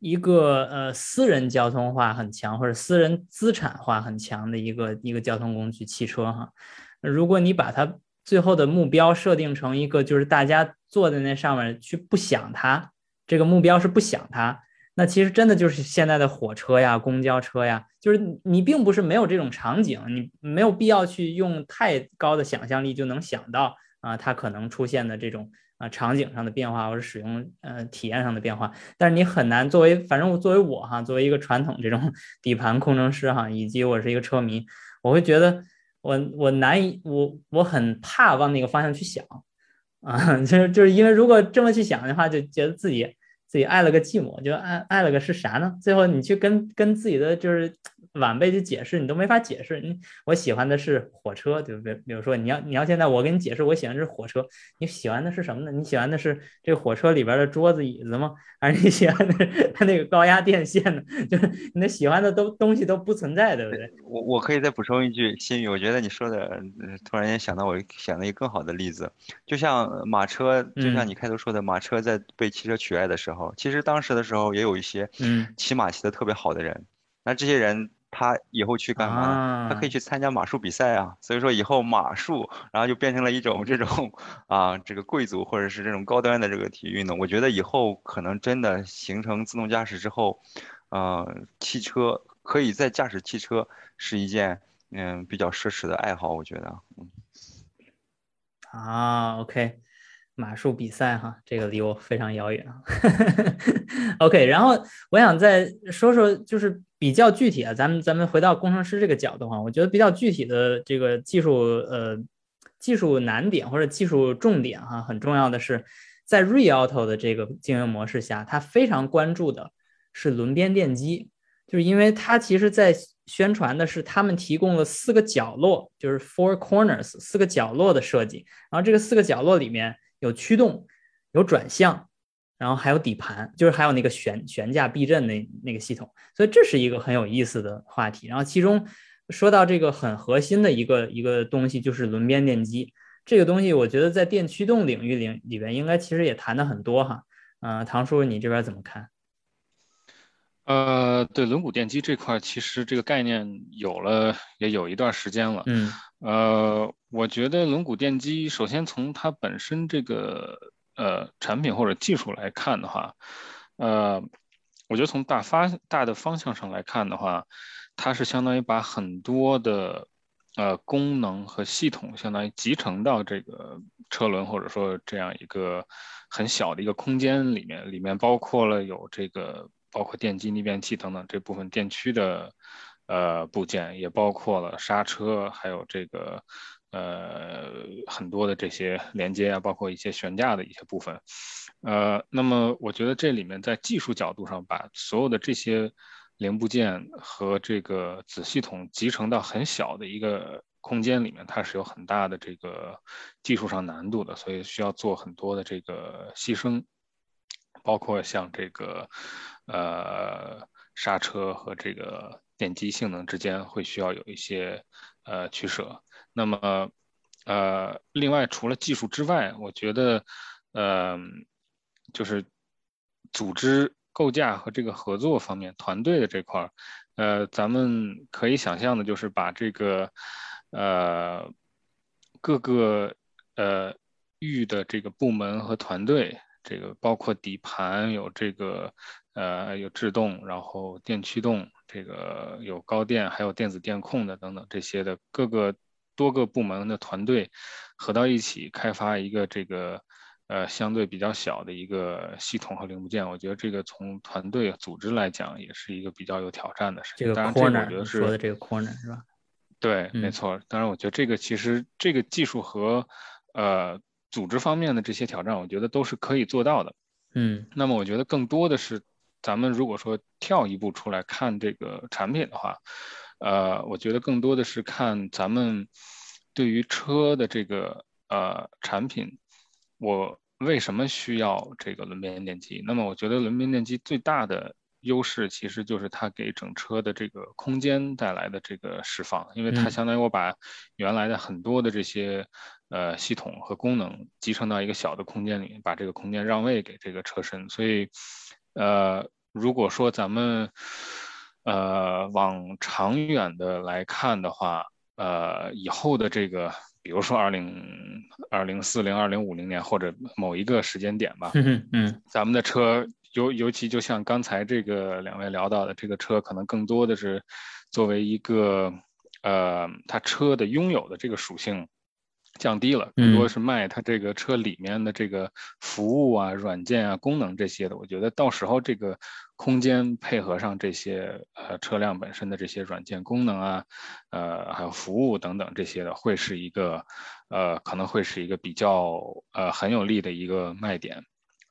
一个呃私人交通化很强或者私人资产化很强的一个一个交通工具汽车哈，如果你把它最后的目标设定成一个就是大家坐在那上面去不想它，这个目标是不想它，那其实真的就是现在的火车呀、公交车呀，就是你并不是没有这种场景，你没有必要去用太高的想象力就能想到啊它可能出现的这种。啊，场景上的变化或者使用呃体验上的变化，但是你很难作为，反正我作为我哈，作为一个传统这种 底盘工程师哈，以及我是一个车迷，我会觉得我我难以我我很怕往那个方向去想 啊，就是就是因为如果这么去想的话，就觉得自己自己爱了个寂寞，就爱爱了个是啥呢？最后你去跟跟自己的就是。晚辈去解释，你都没法解释。你我喜欢的是火车，对不对？比如说，你要你要现在我给你解释，我喜欢的是火车，你喜欢的是什么呢？你喜欢的是这个火车里边的桌子椅子吗？还是你喜欢的它那个高压电线呢？就是你的喜欢的都东西都不存在，对不对？我我可以再补充一句，心宇，我觉得你说的突然间想到我想了一个更好的例子，就像马车，就像你开头说的，马车在被汽车取代的时候，其实当时的时候也有一些嗯骑马骑得特别好的人，那这些人。他以后去干嘛呢？他可以去参加马术比赛啊。所以说以后马术，然后就变成了一种这种啊，这个贵族或者是这种高端的这个体育运动。我觉得以后可能真的形成自动驾驶之后，呃，汽车可以在驾驶汽车是一件嗯比较奢侈的爱好，我觉得，嗯。啊，OK。马术比赛哈，这个离我非常遥远啊。OK，然后我想再说说，就是比较具体啊，咱们咱们回到工程师这个角度哈，我觉得比较具体的这个技术呃技术难点或者技术重点哈，很重要的是在 Re-Auto 的这个经营模式下，他非常关注的是轮边电机，就是因为它其实在宣传的是他们提供了四个角落，就是 Four Corners 四个角落的设计，然后这个四个角落里面。有驱动，有转向，然后还有底盘，就是还有那个悬悬架避震那那个系统，所以这是一个很有意思的话题。然后其中说到这个很核心的一个一个东西，就是轮边电机这个东西，我觉得在电驱动领域里里边应该其实也谈的很多哈。嗯，唐叔你这边怎么看？呃，对轮毂电机这块，其实这个概念有了也有一段时间了。嗯。呃，我觉得轮毂电机，首先从它本身这个呃产品或者技术来看的话，呃，我觉得从大发大的方向上来看的话，它是相当于把很多的呃功能和系统，相当于集成到这个车轮或者说这样一个很小的一个空间里面，里面包括了有这个包括电机逆变器等等这部分电驱的。呃，部件也包括了刹车，还有这个呃很多的这些连接啊，包括一些悬架的一些部分。呃，那么我觉得这里面在技术角度上，把所有的这些零部件和这个子系统集成到很小的一个空间里面，它是有很大的这个技术上难度的，所以需要做很多的这个牺牲，包括像这个呃刹车和这个。电机性能之间会需要有一些呃取舍。那么呃，另外除了技术之外，我觉得呃就是组织构架和这个合作方面，团队的这块儿，呃，咱们可以想象的就是把这个呃各个呃域的这个部门和团队，这个包括底盘有这个呃有制动，然后电驱动。这个有高电，还有电子电控的等等这些的各个多个部门的团队合到一起开发一个这个呃相对比较小的一个系统和零部件，我觉得这个从团队组织来讲也是一个比较有挑战的事情。当然，这个我觉得是说的这个 corner 是吧？对，没错。当然，我觉得这个其实这个技术和呃组织方面的这些挑战，我觉得都是可以做到的。嗯，那么我觉得更多的是。咱们如果说跳一步出来看这个产品的话，呃，我觉得更多的是看咱们对于车的这个呃产品，我为什么需要这个轮边电机？那么我觉得轮边电机最大的优势其实就是它给整车的这个空间带来的这个释放，因为它相当于我把原来的很多的这些呃系统和功能集成到一个小的空间里，把这个空间让位给这个车身，所以。呃，如果说咱们呃往长远的来看的话，呃，以后的这个，比如说二零二零四零、二零五零年或者某一个时间点吧，嗯嗯，咱们的车尤尤其就像刚才这个两位聊到的，这个车可能更多的是作为一个呃，它车的拥有的这个属性。降低了，更多是卖它这个车里面的这个服务啊、软件啊、功能这些的。我觉得到时候这个空间配合上这些呃车辆本身的这些软件功能啊，呃还有服务等等这些的，会是一个呃可能会是一个比较呃很有利的一个卖点。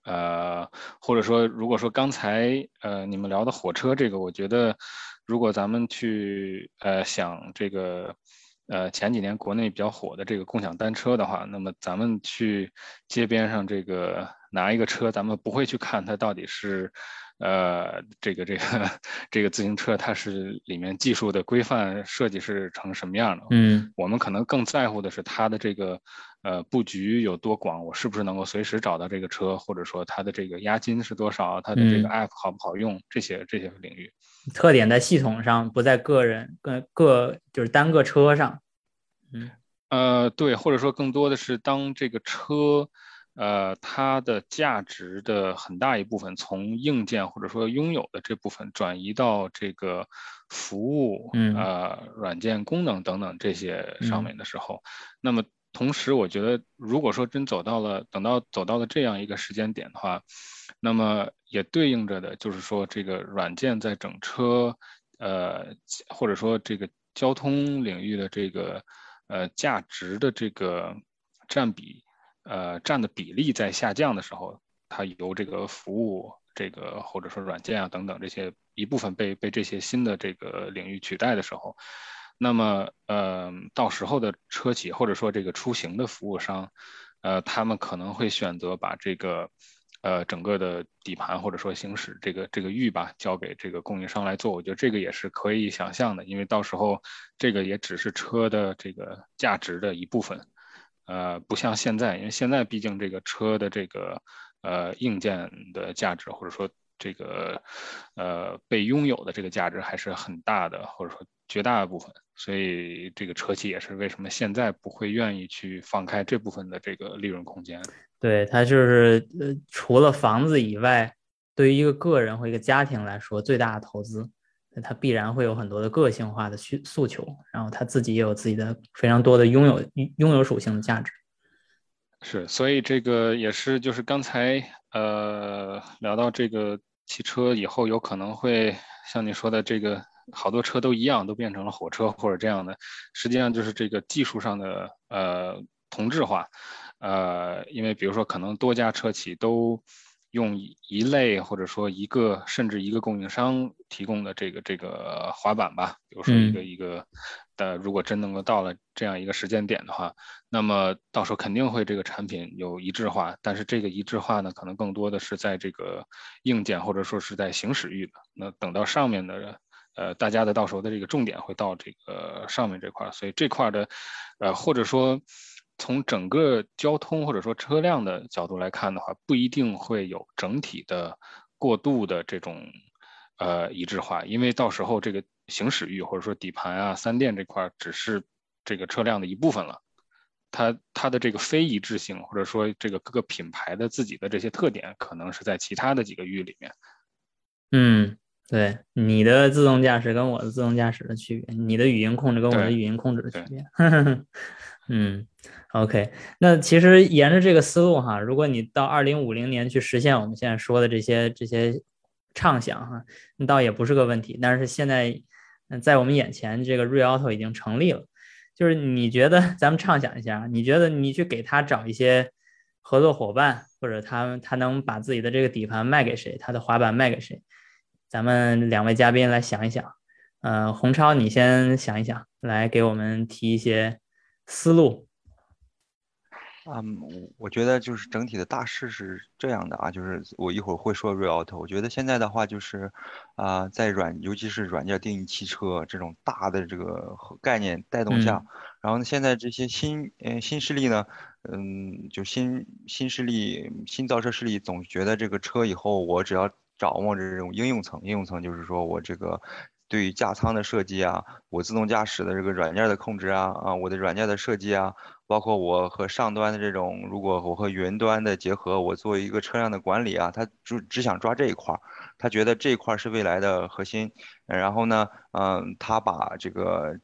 呃或者说如果说刚才呃你们聊的火车这个，我觉得如果咱们去呃想这个。呃，前几年国内比较火的这个共享单车的话，那么咱们去街边上这个拿一个车，咱们不会去看它到底是，呃，这个这个 这个自行车它是里面技术的规范设计是成什么样的？嗯，我们可能更在乎的是它的这个呃布局有多广，我是不是能够随时找到这个车，或者说它的这个押金是多少，它的这个 app 好不好用，这些这些领域。特点在系统上，不在个人各各就是单个车上。嗯，呃，对，或者说更多的是当这个车。呃，它的价值的很大一部分从硬件或者说拥有的这部分转移到这个服务、呃软件功能等等这些上面的时候，那么同时我觉得，如果说真走到了等到走到了这样一个时间点的话，那么也对应着的就是说，这个软件在整车呃或者说这个交通领域的这个呃价值的这个占比。呃，占的比例在下降的时候，它由这个服务这个或者说软件啊等等这些一部分被被这些新的这个领域取代的时候，那么呃，到时候的车企或者说这个出行的服务商，呃，他们可能会选择把这个呃整个的底盘或者说行驶这个这个域吧交给这个供应商来做。我觉得这个也是可以想象的，因为到时候这个也只是车的这个价值的一部分。呃，不像现在，因为现在毕竟这个车的这个呃硬件的价值，或者说这个呃被拥有的这个价值还是很大的，或者说绝大部分，所以这个车企也是为什么现在不会愿意去放开这部分的这个利润空间。对，它就是呃除了房子以外，对于一个个人或一个家庭来说，最大的投资。他必然会有很多的个性化的需诉求，然后他自己也有自己的非常多的拥有拥有属性的价值。是，所以这个也是就是刚才呃聊到这个汽车以后有可能会像你说的这个好多车都一样，都变成了火车或者这样的，实际上就是这个技术上的呃同质化，呃，因为比如说可能多家车企都。用一类或者说一个甚至一个供应商提供的这个这个滑板吧，比如说一个一个的，如果真能够到了这样一个时间点的话，那么到时候肯定会这个产品有一致化。但是这个一致化呢，可能更多的是在这个硬件或者说是在行驶域的。那等到上面的呃，大家的到时候的这个重点会到这个上面这块，所以这块的呃或者说。从整个交通或者说车辆的角度来看的话，不一定会有整体的过度的这种呃一致化，因为到时候这个行驶域或者说底盘啊、三电这块只是这个车辆的一部分了，它它的这个非一致性或者说这个各个品牌的自己的这些特点，可能是在其他的几个域里面。嗯，对，你的自动驾驶跟我的自动驾驶的区别，你的语音控制跟我的语音控制的区别。嗯。OK，那其实沿着这个思路哈，如果你到二零五零年去实现我们现在说的这些这些畅想哈，那倒也不是个问题。但是现在，在我们眼前，这个 r e a Auto 已经成立了。就是你觉得，咱们畅想一下，你觉得你去给他找一些合作伙伴，或者他他能把自己的这个底盘卖给谁，他的滑板卖给谁？咱们两位嘉宾来想一想。呃，洪超，你先想一想，来给我们提一些思路。嗯，我我觉得就是整体的大势是这样的啊，就是我一会儿会说 r e a Auto。我觉得现在的话就是，啊，在软，尤其是软件定义汽车这种大的这个概念带动下，然后呢，现在这些新嗯新势力呢，嗯，就新新势力新造车势力总觉得这个车以后我只要掌握着这种应用层，应用层就是说我这个对于驾舱的设计啊，我自动驾驶的这个软件的控制啊，啊，我的软件的设计啊。包括我和上端的这种，如果我和云端的结合，我作为一个车辆的管理啊，他就只想抓这一块儿，他觉得这一块儿是未来的核心。然后呢，嗯，他把这个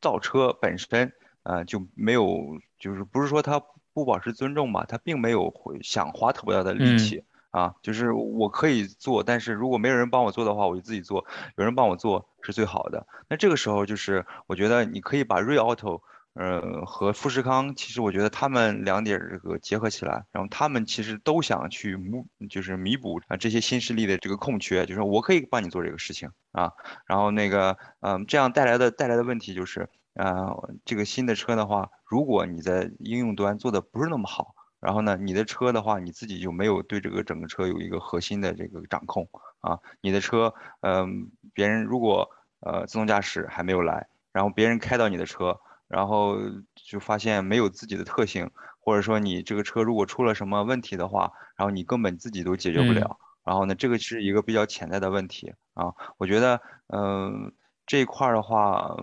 造车本身，呃，就没有，就是不是说他不保持尊重吧，他并没有想花特别大的力气啊，就是我可以做，但是如果没有人帮我做的话，我就自己做，有人帮我做是最好的。那这个时候就是我觉得你可以把 Re Auto。呃，和富士康其实我觉得他们两点这个结合起来，然后他们其实都想去弥，就是弥补啊这些新势力的这个空缺，就是我可以帮你做这个事情啊。然后那个，嗯，这样带来的带来的问题就是，啊，这个新的车的话，如果你在应用端做的不是那么好，然后呢，你的车的话，你自己就没有对这个整个车有一个核心的这个掌控啊。你的车，嗯，别人如果呃自动驾驶还没有来，然后别人开到你的车。然后就发现没有自己的特性，或者说你这个车如果出了什么问题的话，然后你根本自己都解决不了。然后呢，这个是一个比较潜在的问题啊。我觉得，嗯，这一块儿的话，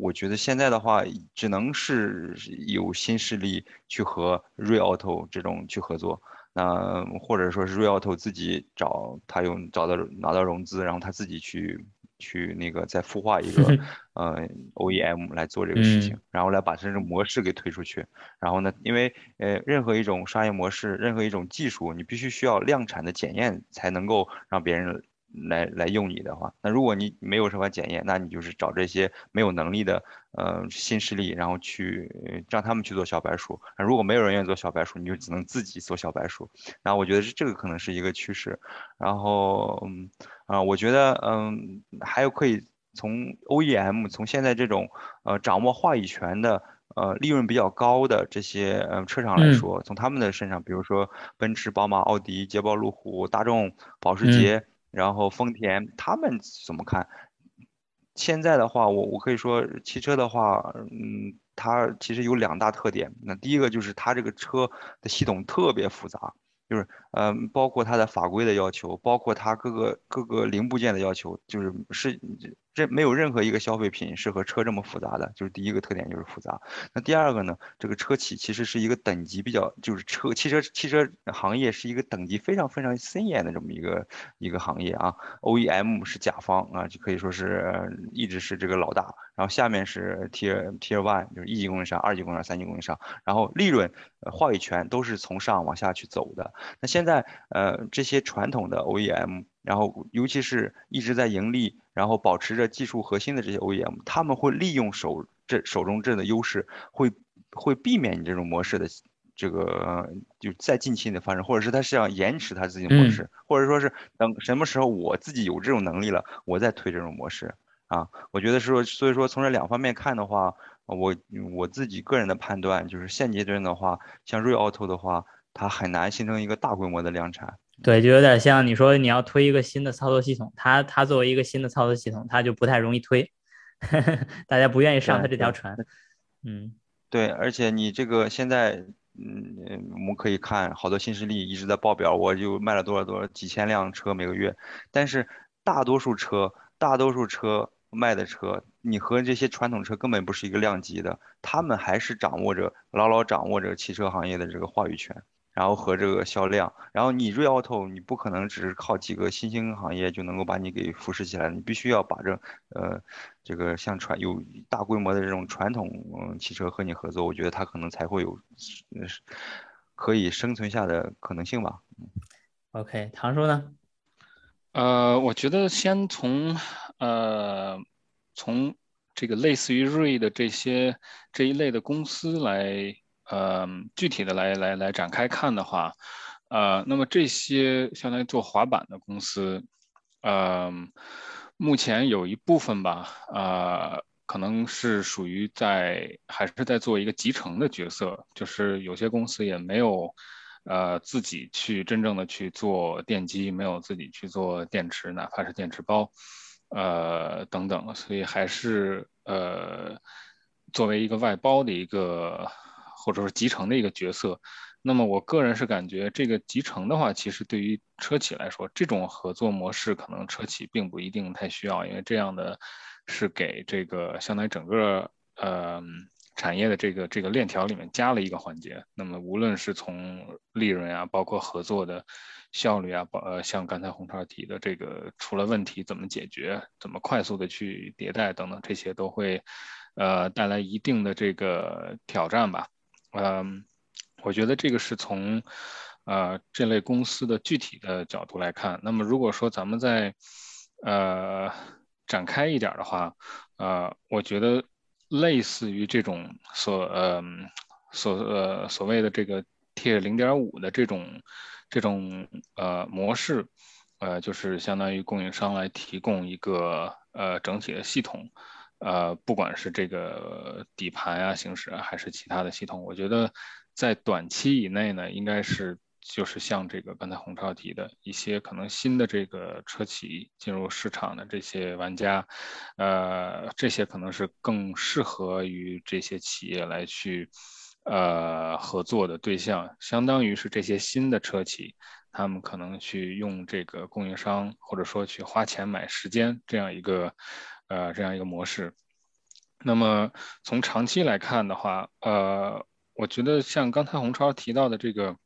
我觉得现在的话，只能是有新势力去和瑞奥 o 这种去合作。那或者说是瑞奥 o 自己找他用找到拿到融资，然后他自己去去那个再孵化一个 呃 OEM 来做这个事情，然后来把这种模式给推出去。然后呢，因为呃任何一种商业模式，任何一种技术，你必须需要量产的检验才能够让别人。来来用你的话，那如果你没有什么检验，那你就是找这些没有能力的呃新势力，然后去让他们去做小白鼠。那如果没有人愿意做小白鼠，你就只能自己做小白鼠。然后我觉得是这个可能是一个趋势。然后嗯啊，我觉得嗯还有可以从 OEM 从现在这种呃掌握话语权的呃利润比较高的这些呃车厂来说，从他们的身上，比如说奔驰、宝马、奥迪、捷豹、路虎、大众、保时捷。然后丰田他们怎么看？现在的话，我我可以说汽车的话，嗯，它其实有两大特点。那第一个就是它这个车的系统特别复杂。就是嗯，包括它的法规的要求，包括它各个各个零部件的要求，就是是这没有任何一个消费品是和车这么复杂的。就是第一个特点就是复杂。那第二个呢，这个车企其实是一个等级比较，就是车汽车汽车行业是一个等级非常非常森严的这么一个一个行业啊。OEM 是甲方啊，就可以说是一直是这个老大。然后下面是 Tier Tier One，就是一级供应商、二级供应商、三级供应商。然后利润、话语权都是从上往下去走的。那现在，呃，这些传统的 OEM，然后尤其是一直在盈利，然后保持着技术核心的这些 OEM，他们会利用手这手中这的优势，会会避免你这种模式的这个就在近期的发生，或者是他是要延迟他自己的模式，或者说是等什么时候我自己有这种能力了，我再推这种模式啊。我觉得说，所以说从这两方面看的话，我我自己个人的判断就是现阶段的话，像瑞奥 o 的话。它很难形成一个大规模的量产，对，就有点像你说你要推一个新的操作系统，它它作为一个新的操作系统，它就不太容易推，大家不愿意上它这条船。嗯，对，而且你这个现在，嗯，我们可以看好多新势力一直在报表，我就卖了多少多少几千辆车每个月，但是大多数车，大多数车卖的车，你和这些传统车根本不是一个量级的，他们还是掌握着牢牢掌握着汽车行业的这个话语权。然后和这个销量，然后你瑞奥 o 你不可能只是靠几个新兴行业就能够把你给扶持起来，你必须要把这呃这个像传有大规模的这种传统嗯汽车和你合作，我觉得它可能才会有可以生存下的可能性吧。OK，唐叔呢？呃，我觉得先从呃从这个类似于瑞的这些这一类的公司来。呃，具体的来来来展开看的话，呃，那么这些相当于做滑板的公司，呃，目前有一部分吧，呃，可能是属于在还是在做一个集成的角色，就是有些公司也没有，呃，自己去真正的去做电机，没有自己去做电池，哪怕是电池包，呃，等等，所以还是呃，作为一个外包的一个。或者说集成的一个角色，那么我个人是感觉这个集成的话，其实对于车企来说，这种合作模式可能车企并不一定太需要，因为这样的是给这个相当于整个呃产业的这个这个链条里面加了一个环节。那么无论是从利润啊，包括合作的效率啊，包呃像刚才红超提的这个出了问题怎么解决，怎么快速的去迭代等等，这些都会呃带来一定的这个挑战吧。嗯，我觉得这个是从，呃，这类公司的具体的角度来看。那么，如果说咱们在，呃，展开一点的话，呃，我觉得类似于这种所，呃，所，呃，所谓的这个 T 零点五的这种，这种，呃，模式，呃，就是相当于供应商来提供一个，呃，整体的系统。呃，不管是这个底盘啊、行驶啊，还是其他的系统，我觉得在短期以内呢，应该是就是像这个刚才洪超提的一些可能新的这个车企进入市场的这些玩家，呃，这些可能是更适合于这些企业来去呃合作的对象，相当于是这些新的车企，他们可能去用这个供应商或者说去花钱买时间这样一个呃这样一个模式。那么从长期来看的话，呃，我觉得像刚才洪超提到的这个，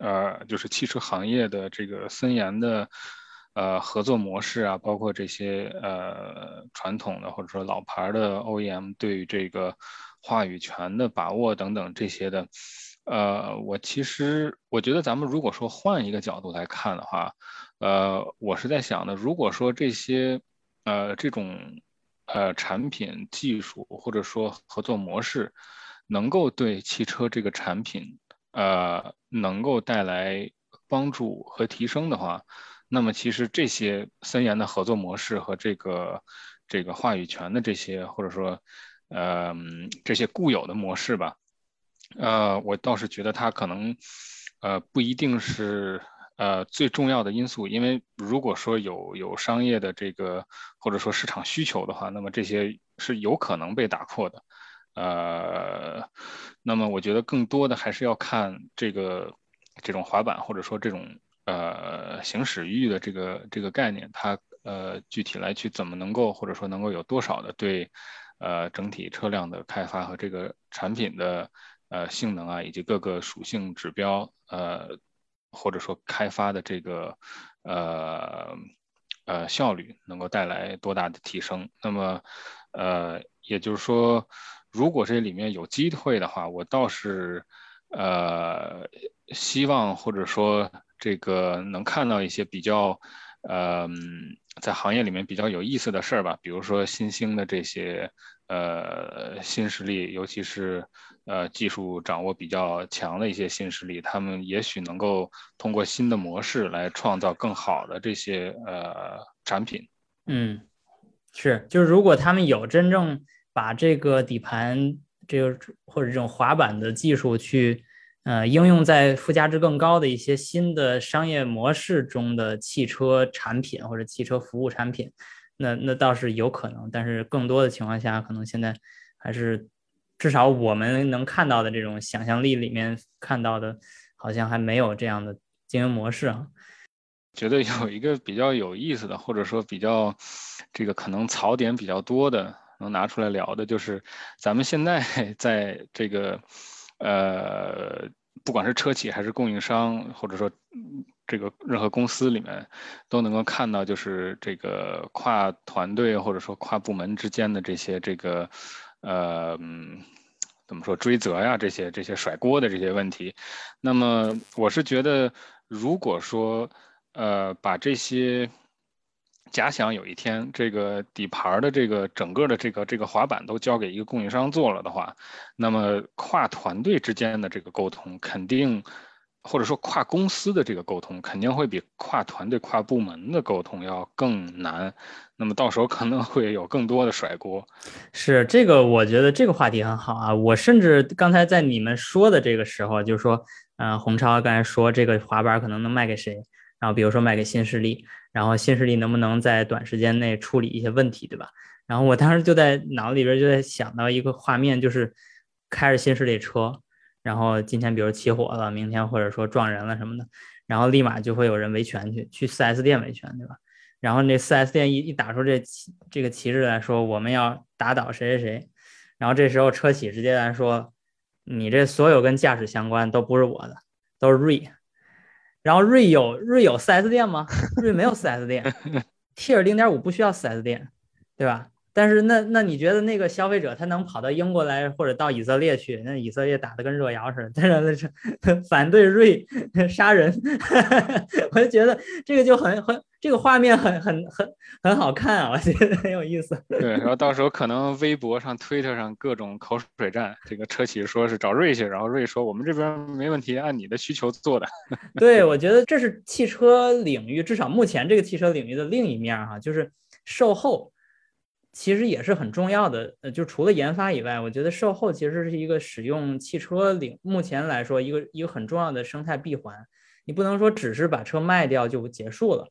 呃，就是汽车行业的这个森严的呃合作模式啊，包括这些呃传统的或者说老牌的 OEM 对于这个话语权的把握等等这些的，呃，我其实我觉得咱们如果说换一个角度来看的话，呃，我是在想的，如果说这些呃这种。呃，产品技术或者说合作模式，能够对汽车这个产品，呃，能够带来帮助和提升的话，那么其实这些森严的合作模式和这个这个话语权的这些，或者说，呃，这些固有的模式吧，呃，我倒是觉得它可能，呃，不一定是。呃，最重要的因素，因为如果说有有商业的这个或者说市场需求的话，那么这些是有可能被打破的。呃，那么我觉得更多的还是要看这个这种滑板或者说这种呃行驶域的这个这个概念，它呃具体来去怎么能够或者说能够有多少的对呃整体车辆的开发和这个产品的呃性能啊以及各个属性指标呃。或者说开发的这个呃呃效率能够带来多大的提升？那么呃，也就是说，如果这里面有机会的话，我倒是呃希望或者说这个能看到一些比较呃在行业里面比较有意思的事儿吧，比如说新兴的这些呃新势力，尤其是。呃，技术掌握比较强的一些新势力，他们也许能够通过新的模式来创造更好的这些呃产品。嗯，是，就是如果他们有真正把这个底盘这个或者这种滑板的技术去呃应用在附加值更高的一些新的商业模式中的汽车产品或者汽车服务产品，那那倒是有可能，但是更多的情况下，可能现在还是。至少我们能看到的这种想象力里面看到的，好像还没有这样的经营模式啊。觉得有一个比较有意思的，或者说比较这个可能槽点比较多的，能拿出来聊的，就是咱们现在 在这个呃，不管是车企还是供应商，或者说这个任何公司里面，都能够看到，就是这个跨团队或者说跨部门之间的这些这个。呃，怎么说追责呀？这些这些甩锅的这些问题，那么我是觉得，如果说呃把这些假想有一天这个底盘的这个整个的这个这个滑板都交给一个供应商做了的话，那么跨团队之间的这个沟通肯定。或者说跨公司的这个沟通肯定会比跨团队、跨部门的沟通要更难，那么到时候可能会有更多的甩锅。是这个，我觉得这个话题很好啊。我甚至刚才在你们说的这个时候，就是说，嗯，洪超刚才说这个滑板可能能卖给谁，然后比如说卖给新势力，然后新势力能不能在短时间内处理一些问题，对吧？然后我当时就在脑子里边就在想到一个画面，就是开着新势力车。然后今天比如起火了，明天或者说撞人了什么的，然后立马就会有人维权去，去 4S 店维权，对吧？然后那 4S 店一一打出这旗这个旗帜来说，我们要打倒谁谁谁，然后这时候车企直接来说，你这所有跟驾驶相关都不是我的，都是瑞。然后瑞有瑞有 4S 店吗？瑞没有 4S 店，T 二零点五不需要 4S 店，对吧？但是那那你觉得那个消费者他能跑到英国来或者到以色列去？那以色列打的跟热窑似的，但是 反对瑞 杀人，我就觉得这个就很很这个画面很很很很好看啊，我觉得很有意思。对，然后到时候可能微博上、推特上各种口水战，这个车企说是找瑞去，然后瑞说我们这边没问题，按你的需求做的。对，我觉得这是汽车领域，至少目前这个汽车领域的另一面哈，就是售后。其实也是很重要的。呃，就除了研发以外，我觉得售后其实是一个使用汽车领目前来说一个一个很重要的生态闭环。你不能说只是把车卖掉就结束了。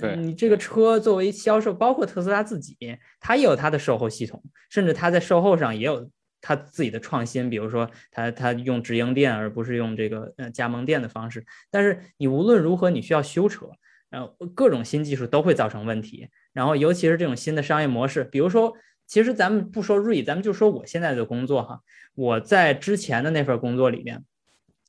对你这个车作为销售，包括特斯拉自己，它也有它的售后系统，甚至它在售后上也有它自己的创新，比如说它它用直营店而不是用这个呃加盟店的方式。但是你无论如何，你需要修车，然后各种新技术都会造成问题。然后尤其是这种新的商业模式，比如说，其实咱们不说瑞，咱们就说我现在的工作哈，我在之前的那份工作里面，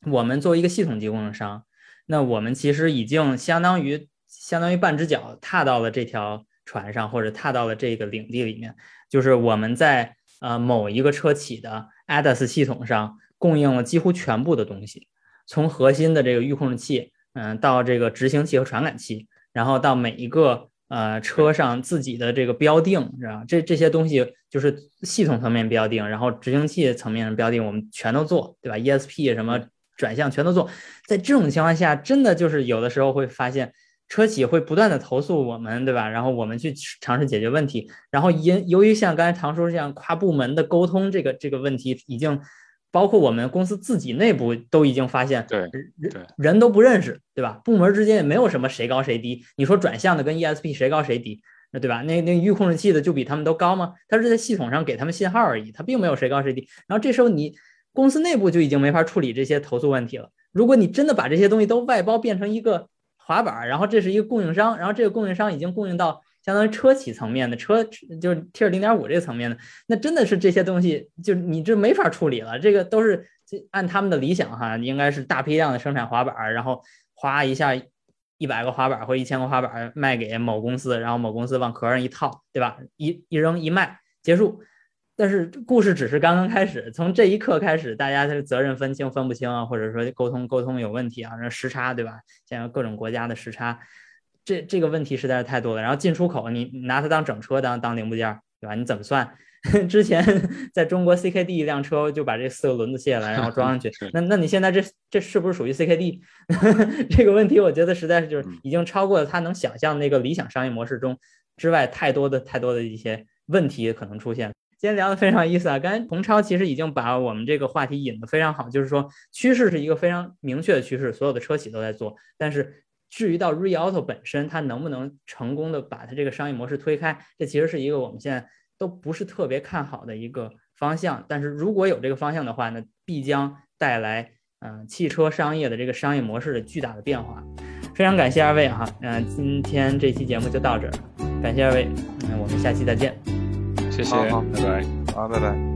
我们作为一个系统级供应商，那我们其实已经相当于。相当于半只脚踏到了这条船上，或者踏到了这个领地里面。就是我们在呃某一个车企的 ADAS 系统上供应了几乎全部的东西，从核心的这个预控制器，嗯，到这个执行器和传感器，然后到每一个呃车上自己的这个标定，是吧？这这些东西就是系统层面标定，然后执行器层面的标定，我们全都做，对吧？ESP 什么转向全都做。在这种情况下，真的就是有的时候会发现。车企会不断的投诉我们，对吧？然后我们去尝试解决问题。然后因由于像刚才唐叔这样跨部门的沟通，这个这个问题已经包括我们公司自己内部都已经发现，对人人都不认识，对吧？部门之间也没有什么谁高谁低。你说转向的跟 ESP 谁高谁低，那对吧？那那预控制器的就比他们都高吗？它是在系统上给他们信号而已，它并没有谁高谁低。然后这时候你公司内部就已经没法处理这些投诉问题了。如果你真的把这些东西都外包变成一个。滑板，然后这是一个供应商，然后这个供应商已经供应到相当于车企层面的车，就是 T 二零点五这个层面的，那真的是这些东西，就你这没法处理了。这个都是按他们的理想哈，应该是大批量的生产滑板，然后哗一下一百个滑板或一千个滑板卖给某公司，然后某公司往壳上一套，对吧？一一扔一卖结束。但是故事只是刚刚开始，从这一刻开始，大家的责任分清分不清啊，或者说沟通沟通有问题啊，那时差对吧？现在各种国家的时差，这这个问题实在是太多了。然后进出口，你拿它当整车当当零部件，对吧？你怎么算？之前 在中国 CKD 一辆车就把这四个轮子卸下来，然后装上去，那那你现在这这是不是属于 CKD？这个问题我觉得实在是就是已经超过了他能想象那个理想商业模式中之外太多的太多的一些问题可能出现。今天聊的非常有意思啊！刚才洪超其实已经把我们这个话题引得非常好，就是说趋势是一个非常明确的趋势，所有的车企都在做。但是至于到 Re Auto 本身，它能不能成功的把它这个商业模式推开，这其实是一个我们现在都不是特别看好的一个方向。但是如果有这个方向的话，那必将带来嗯汽车商业的这个商业模式的巨大的变化。非常感谢二位哈，嗯，今天这期节目就到这儿，感谢二位，嗯，我们下期再见。谢谢，好拜拜，好，拜拜。